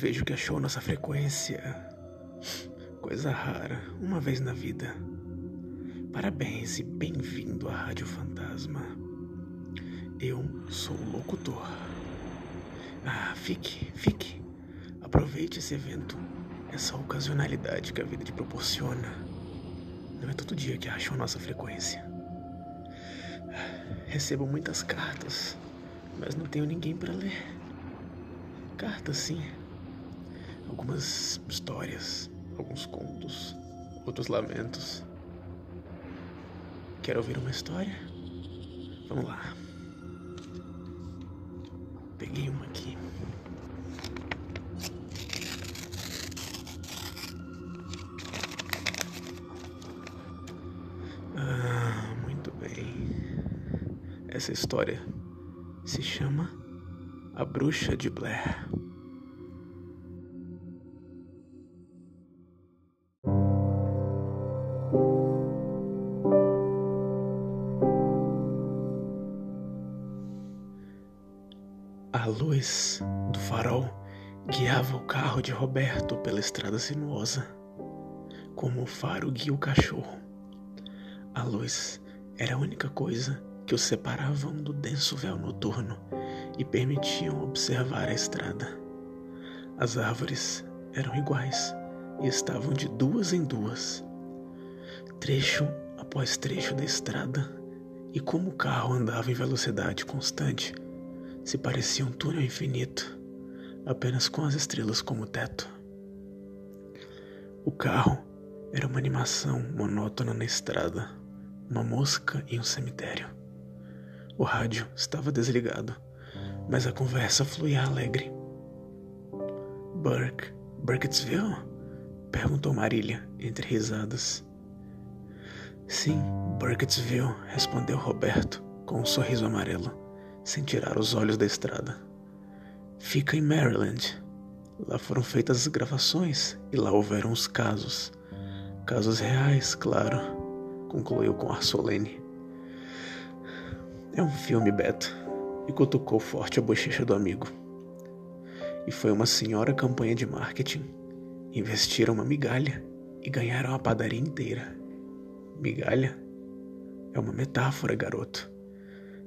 Vejo que achou nossa frequência. Coisa rara, uma vez na vida. Parabéns e bem-vindo à Rádio Fantasma. Eu sou o locutor. Ah, fique, fique. Aproveite esse evento, essa ocasionalidade que a vida te proporciona. Não é todo dia que acham nossa frequência. Recebo muitas cartas, mas não tenho ninguém para ler. Cartas, sim. Algumas histórias, alguns contos, outros lamentos. Quer ouvir uma história? Vamos lá. Peguei uma aqui. Ah, muito bem. Essa história se chama A Bruxa de Blair. Do farol guiava o carro de Roberto pela estrada sinuosa, como o faro guia o cachorro. A luz era a única coisa que os separavam do denso véu noturno e permitiam observar a estrada. As árvores eram iguais e estavam de duas em duas, trecho após trecho da estrada, e como o carro andava em velocidade constante, se parecia um túnel infinito, apenas com as estrelas como teto. O carro era uma animação monótona na estrada, uma mosca em um cemitério. O rádio estava desligado, mas a conversa fluía alegre. Burke, Burkittsville? perguntou Marília, entre risadas. Sim, Burkittsville, respondeu Roberto, com um sorriso amarelo sem tirar os olhos da estrada. Fica em Maryland. Lá foram feitas as gravações e lá houveram os casos. Casos reais, claro, concluiu com ar solene. É um filme, Beto, e cutucou forte a bochecha do amigo. E foi uma senhora campanha de marketing. Investiram uma migalha e ganharam a padaria inteira. Migalha? É uma metáfora, garoto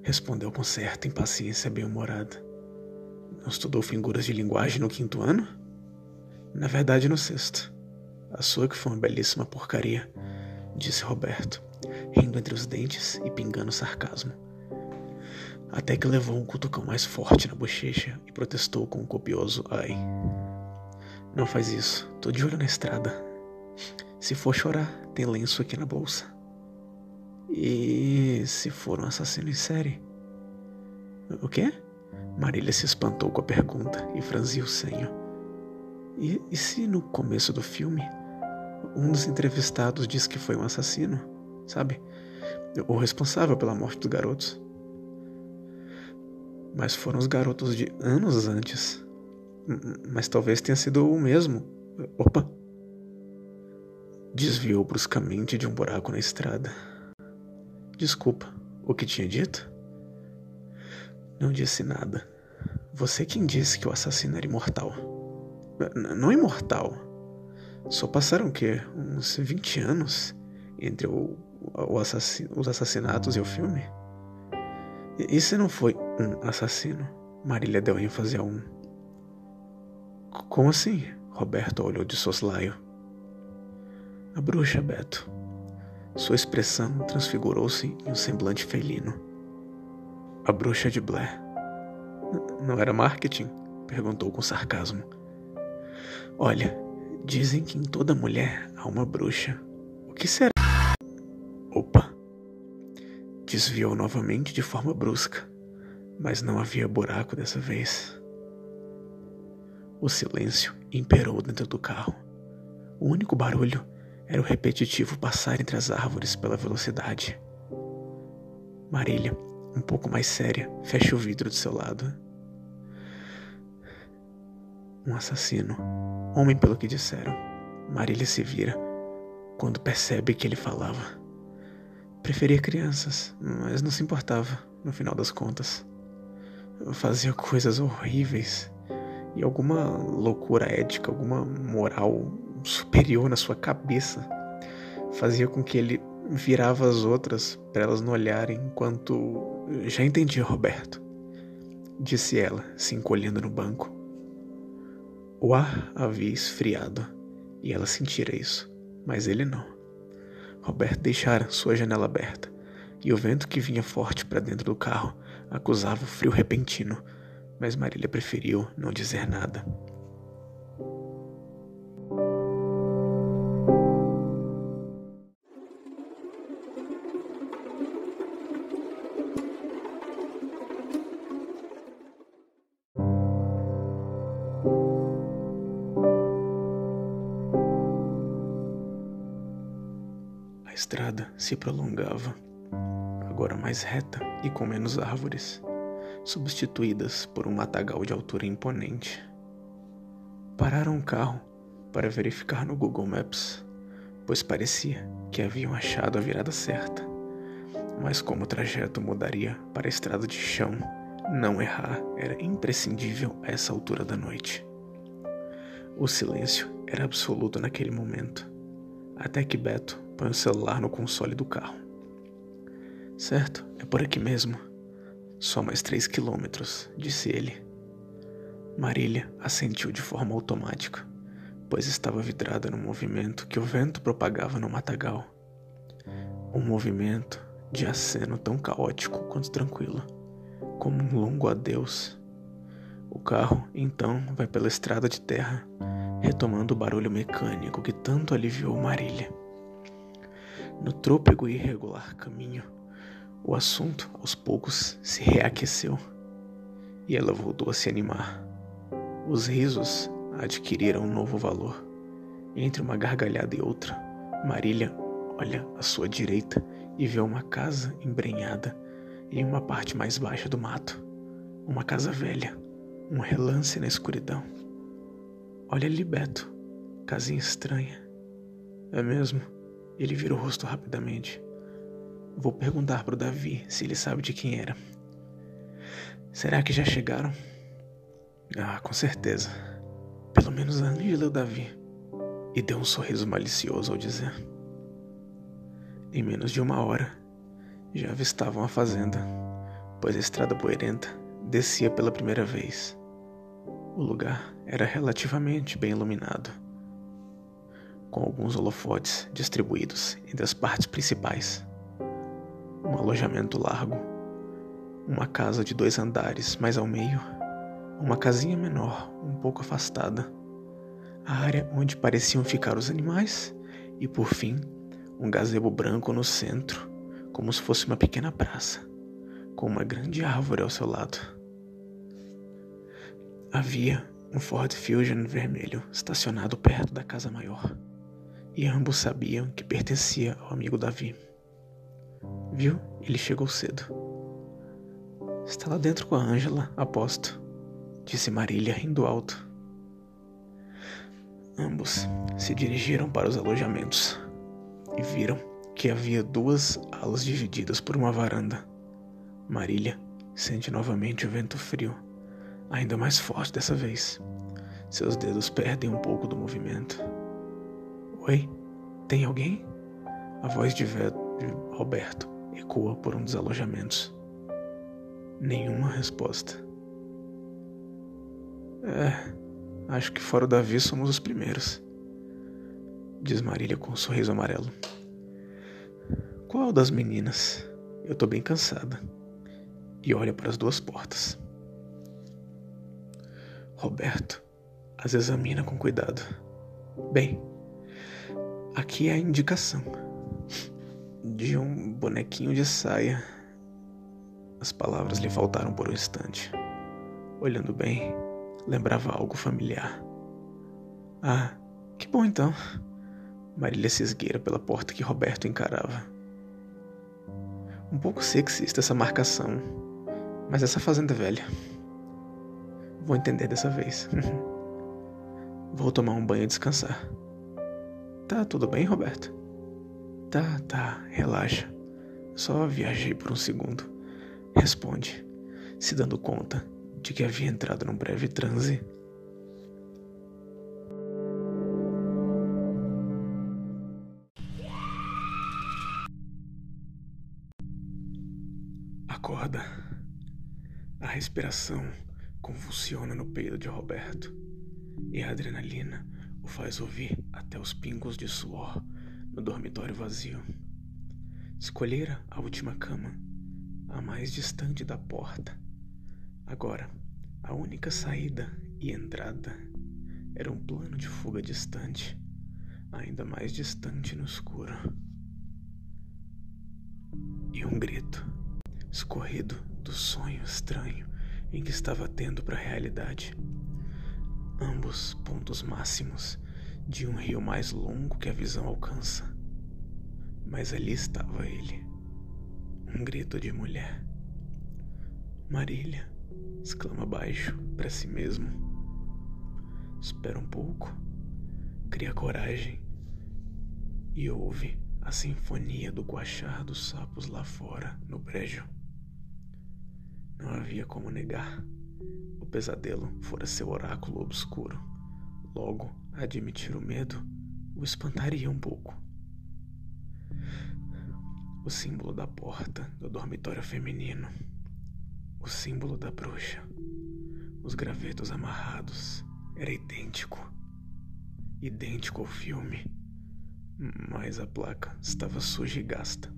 respondeu com certa impaciência bem-humorada. Não estudou figuras de linguagem no quinto ano? Na verdade, no sexto. A sua que foi uma belíssima porcaria, disse Roberto, rindo entre os dentes e pingando sarcasmo. Até que levou um cutucão mais forte na bochecha e protestou com um copioso ai. Não faz isso, tô de olho na estrada. Se for chorar, tem lenço aqui na bolsa. E se for um assassino em série? O quê? Marília se espantou com a pergunta e franziu o senho. E, e se no começo do filme um dos entrevistados disse que foi um assassino, sabe? O responsável pela morte dos garotos? Mas foram os garotos de anos antes. Mas talvez tenha sido o mesmo. Opa! Desviou bruscamente de um buraco na estrada. Desculpa, o que tinha dito? Não disse nada. Você quem disse que o assassino era imortal? N não imortal. Só passaram o quê? Uns 20 anos entre o, o assassino, os assassinatos e o filme? E, e se não foi um assassino? Marília deu ênfase a um. Como assim? Roberto olhou de soslaio. A bruxa, Beto. Sua expressão transfigurou-se em um semblante felino. A bruxa de Blair. Não era marketing? perguntou com sarcasmo. Olha, dizem que em toda mulher há uma bruxa. O que será? Opa! Desviou novamente de forma brusca, mas não havia buraco dessa vez. O silêncio imperou dentro do carro. O único barulho era o repetitivo passar entre as árvores pela velocidade. Marília, um pouco mais séria, fecha o vidro do seu lado. Um assassino. Homem, pelo que disseram. Marília se vira quando percebe que ele falava. Preferia crianças, mas não se importava, no final das contas. fazia coisas horríveis e alguma loucura ética, alguma moral superior na sua cabeça fazia com que ele virava as outras para elas não olharem enquanto já entendia Roberto, disse ela, se encolhendo no banco. O ar havia esfriado e ela sentira isso, mas ele não. Roberto deixara sua janela aberta e o vento que vinha forte para dentro do carro acusava o frio repentino, mas Marília preferiu não dizer nada. Estrada se prolongava, agora mais reta e com menos árvores, substituídas por um matagal de altura imponente. Pararam o carro para verificar no Google Maps, pois parecia que haviam achado a virada certa. Mas como o trajeto mudaria para a estrada de chão, não errar era imprescindível a essa altura da noite. O silêncio era absoluto naquele momento, até que Beto põe o celular no console do carro. Certo, é por aqui mesmo. Só mais três quilômetros, disse ele. Marília assentiu de forma automática, pois estava vidrada no movimento que o vento propagava no matagal. Um movimento de aceno tão caótico quanto tranquilo, como um longo adeus. O carro, então, vai pela estrada de terra, retomando o barulho mecânico que tanto aliviou Marília. No trôpego e irregular caminho, o assunto aos poucos se reaqueceu e ela voltou a se animar. Os risos adquiriram um novo valor. Entre uma gargalhada e outra, Marília olha à sua direita e vê uma casa embrenhada em uma parte mais baixa do mato. Uma casa velha, um relance na escuridão. Olha ali, Beto. Casinha estranha. É mesmo? Ele vira o rosto rapidamente. Vou perguntar para o Davi se ele sabe de quem era. Será que já chegaram? Ah, com certeza. Pelo menos a Ângela e o Davi. E deu um sorriso malicioso ao dizer. Em menos de uma hora, já avistavam a fazenda, pois a estrada poeirenta descia pela primeira vez. O lugar era relativamente bem iluminado com alguns holofotes distribuídos entre as partes principais. Um alojamento largo, uma casa de dois andares mais ao meio, uma casinha menor, um pouco afastada, a área onde pareciam ficar os animais e, por fim, um gazebo branco no centro, como se fosse uma pequena praça, com uma grande árvore ao seu lado. Havia um Ford Fusion vermelho estacionado perto da casa maior e ambos sabiam que pertencia ao amigo Davi. Viu? Ele chegou cedo. Está lá dentro com a Ângela, aposto, disse Marília rindo alto. Ambos se dirigiram para os alojamentos e viram que havia duas alas divididas por uma varanda. Marília sente novamente o vento frio, ainda mais forte dessa vez. Seus dedos perdem um pouco do movimento. Oi? Tem alguém? A voz de, de Roberto ecoa por um dos alojamentos. Nenhuma resposta. É, acho que fora o Davi somos os primeiros. Diz Marília com um sorriso amarelo. Qual das meninas? Eu tô bem cansada. E olha para as duas portas. Roberto as examina com cuidado. Bem, Aqui é a indicação de um bonequinho de saia. As palavras lhe faltaram por um instante. Olhando bem, lembrava algo familiar. Ah, que bom então. Marília se esgueira pela porta que Roberto encarava. Um pouco sexista essa marcação, mas essa fazenda velha. Vou entender dessa vez. Vou tomar um banho e descansar. Tá tudo bem, Roberto? Tá, tá, relaxa. Só viajei por um segundo. Responde, se dando conta de que havia entrado num breve transe. Acorda. A respiração convulsiona no peito de Roberto e a adrenalina o faz ouvir até os pingos de suor no dormitório vazio. Escolhera a última cama, a mais distante da porta. Agora, a única saída e entrada era um plano de fuga distante, ainda mais distante no escuro. E um grito, escorrido do sonho estranho em que estava tendo para a realidade. Ambos pontos máximos de um rio mais longo que a visão alcança. Mas ali estava ele, um grito de mulher. Marília, exclama baixo para si mesmo. Espera um pouco, cria coragem e ouve a sinfonia do guachar dos sapos lá fora, no brejo. Não havia como negar. O pesadelo fora seu oráculo obscuro. Logo, admitir o medo o espantaria um pouco. O símbolo da porta do dormitório feminino. O símbolo da bruxa. Os gravetos amarrados. Era idêntico. Idêntico ao filme. Mas a placa estava suja e gasta.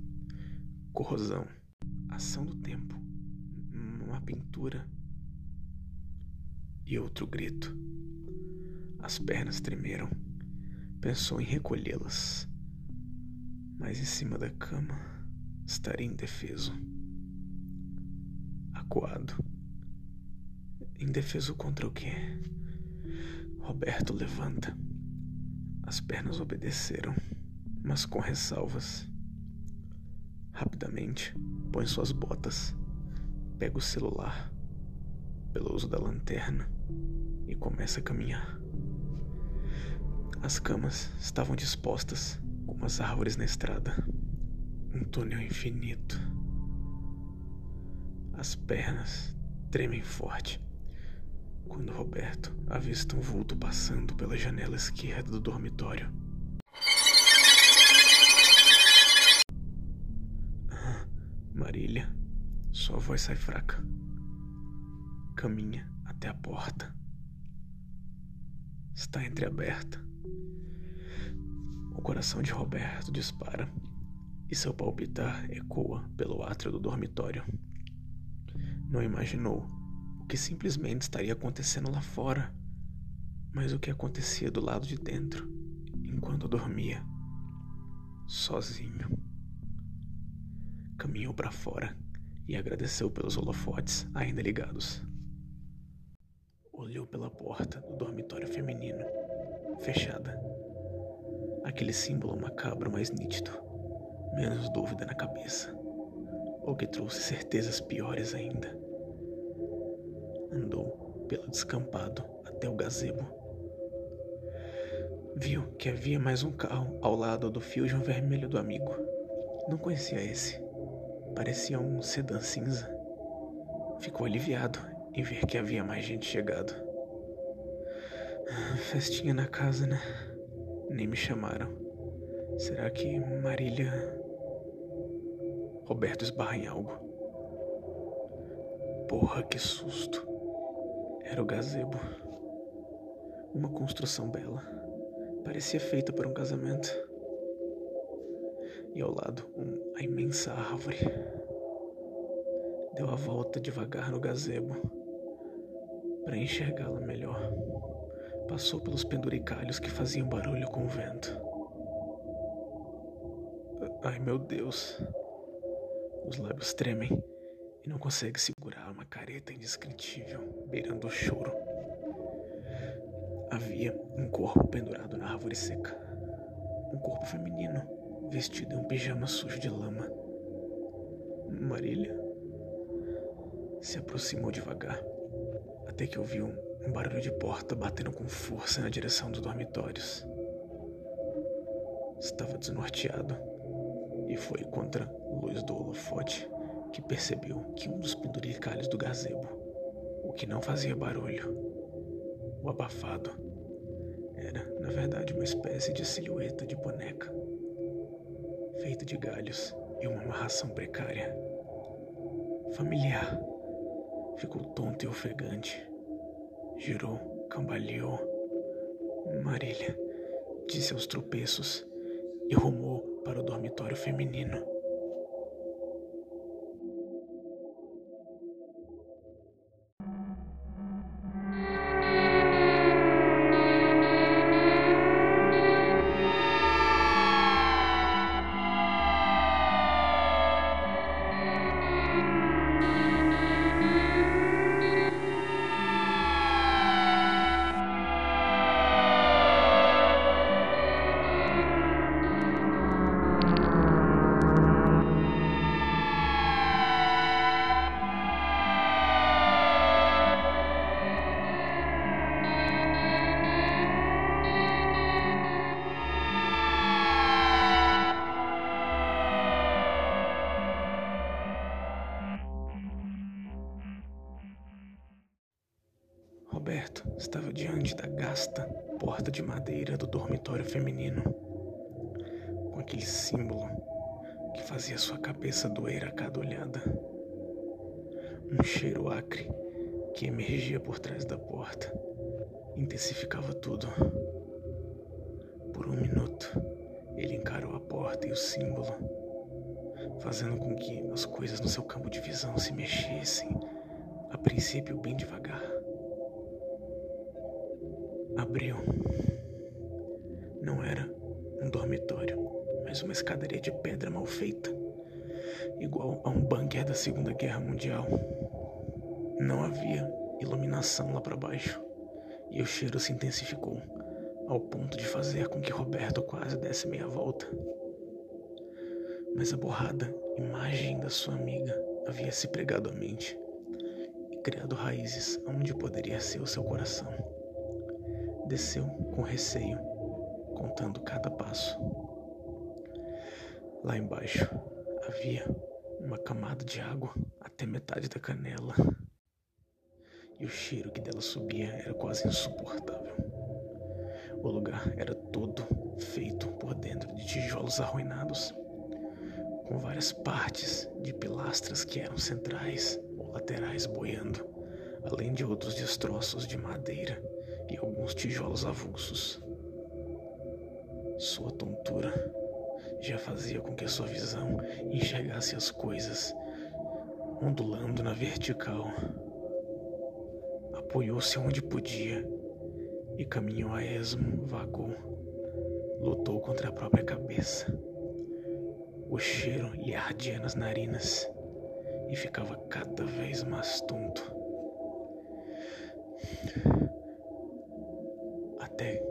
Corrosão. Ação do tempo. Uma pintura. E outro grito. As pernas tremeram. Pensou em recolhê-las. Mas em cima da cama estaria indefeso. Acuado. Indefeso contra o quê? Roberto levanta. As pernas obedeceram, mas com ressalvas. Rapidamente, põe suas botas, pega o celular, pelo uso da lanterna, e começa a caminhar. As camas estavam dispostas como as árvores na estrada. Um túnel infinito. As pernas tremem forte quando Roberto avista um vulto passando pela janela esquerda do dormitório. Ah, Marília, sua voz sai fraca. Caminha até a porta. Está entreaberta. O coração de Roberto dispara e seu palpitar ecoa pelo átrio do dormitório. Não imaginou o que simplesmente estaria acontecendo lá fora, mas o que acontecia do lado de dentro enquanto dormia, sozinho. Caminhou para fora e agradeceu pelos holofotes ainda ligados. Olhou pela porta do dormitório feminino, fechada aquele símbolo macabro mais nítido, menos dúvida na cabeça, ou que trouxe certezas piores ainda. Andou pelo descampado até o gazebo. Viu que havia mais um carro ao lado do Fusion vermelho do amigo. Não conhecia esse. Parecia um sedã cinza. Ficou aliviado em ver que havia mais gente chegado. Festinha na casa, né? Nem me chamaram. Será que Marília. Roberto esbarra em algo. Porra, que susto. Era o gazebo. Uma construção bela. Parecia feita para um casamento. E ao lado, um, a imensa árvore. Deu a volta devagar no gazebo para enxergá-la melhor. Passou pelos penduricalhos que faziam barulho com o vento. Ai meu Deus. Os lábios tremem e não consegue segurar uma careta indescritível, beirando o choro. Havia um corpo pendurado na árvore seca. Um corpo feminino, vestido em um pijama sujo de lama. Marília se aproximou devagar, até que ouviu um barulho de porta batendo com força na direção dos dormitórios. Estava desnorteado e foi contra a luz do holofote que percebeu que um dos penduricalhos do gazebo o que não fazia barulho. O abafado era, na verdade, uma espécie de silhueta de boneca, feita de galhos e uma amarração precária. Familiar. Ficou tonto e ofegante. Girou, cambaleou. Marília disse aos tropeços e rumou para o dormitório feminino. Aquele símbolo que fazia sua cabeça doer a cada olhada. Um cheiro acre que emergia por trás da porta intensificava tudo. Por um minuto, ele encarou a porta e o símbolo, fazendo com que as coisas no seu campo de visão se mexessem, a princípio bem devagar. Abriu. Não era um dormitório, uma escadaria de pedra mal feita, igual a um bunker da Segunda Guerra Mundial. Não havia iluminação lá para baixo, e o cheiro se intensificou, ao ponto de fazer com que Roberto quase desse meia volta. Mas a borrada imagem da sua amiga havia se pregado à mente e criado raízes onde poderia ser o seu coração desceu com receio, contando cada passo. Lá embaixo havia uma camada de água até metade da canela. E o cheiro que dela subia era quase insuportável. O lugar era todo feito por dentro de tijolos arruinados, com várias partes de pilastras que eram centrais ou laterais boiando, além de outros destroços de madeira e alguns tijolos avulsos. Sua tontura já fazia com que sua visão enxergasse as coisas ondulando na vertical. Apoiou-se onde podia e caminhou a esmo, vagou. Lutou contra a própria cabeça. O cheiro lhe ardia nas narinas e ficava cada vez mais tonto até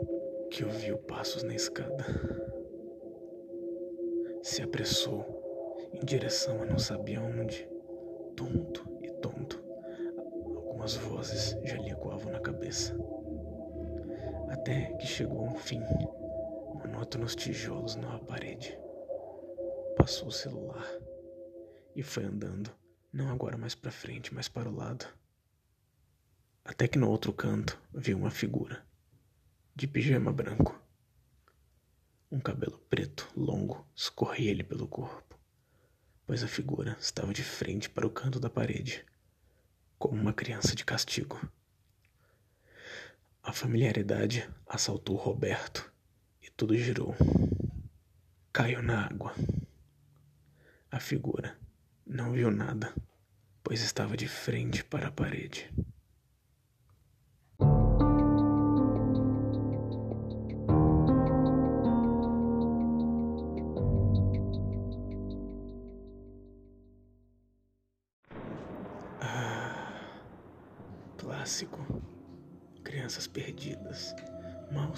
que ouviu passos na escada. Se apressou em direção a não sabia onde, tonto e tonto. Algumas vozes já lhe ecoavam na cabeça. Até que chegou um fim, monótonos tijolos numa parede. Passou o celular e foi andando, não agora mais para frente, mas para o lado. Até que no outro canto viu uma figura de pijama branco. Um cabelo preto, longo, escorria-lhe pelo corpo, pois a figura estava de frente para o canto da parede, como uma criança de castigo. A familiaridade assaltou Roberto e tudo girou. Caiu na água. A figura não viu nada, pois estava de frente para a parede.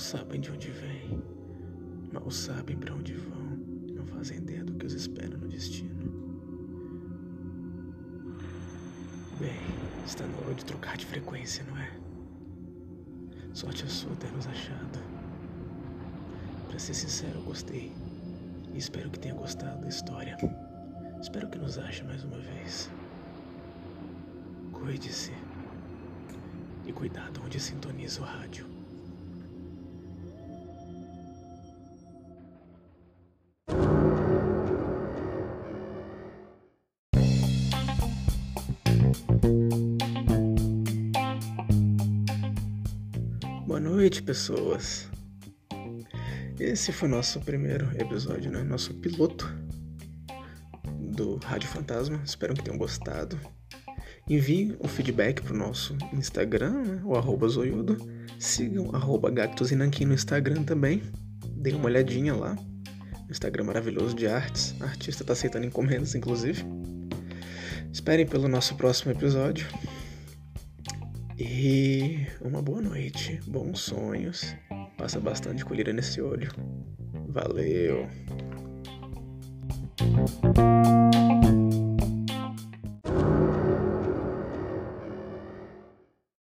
Sabem de onde vêm, mal sabem para onde vão, não fazem ideia do que os espera no destino. Bem, está na hora de trocar de frequência, não é? Sorte a sua ter nos achado. Para ser sincero, eu gostei. E espero que tenha gostado da história. Espero que nos ache mais uma vez. Cuide-se. cuidado onde sintoniza o rádio. Pessoas. Esse foi nosso primeiro episódio, né? Nosso piloto do Rádio Fantasma. Espero que tenham gostado. Envie o feedback pro nosso Instagram, né? o arroba zoiudo. Sigam arroba Nankin no Instagram também. Deem uma olhadinha lá. Instagram maravilhoso de artes. A artista tá aceitando encomendas, inclusive. Esperem pelo nosso próximo episódio. E uma boa noite, bons sonhos. Passa bastante colheira nesse olho. Valeu!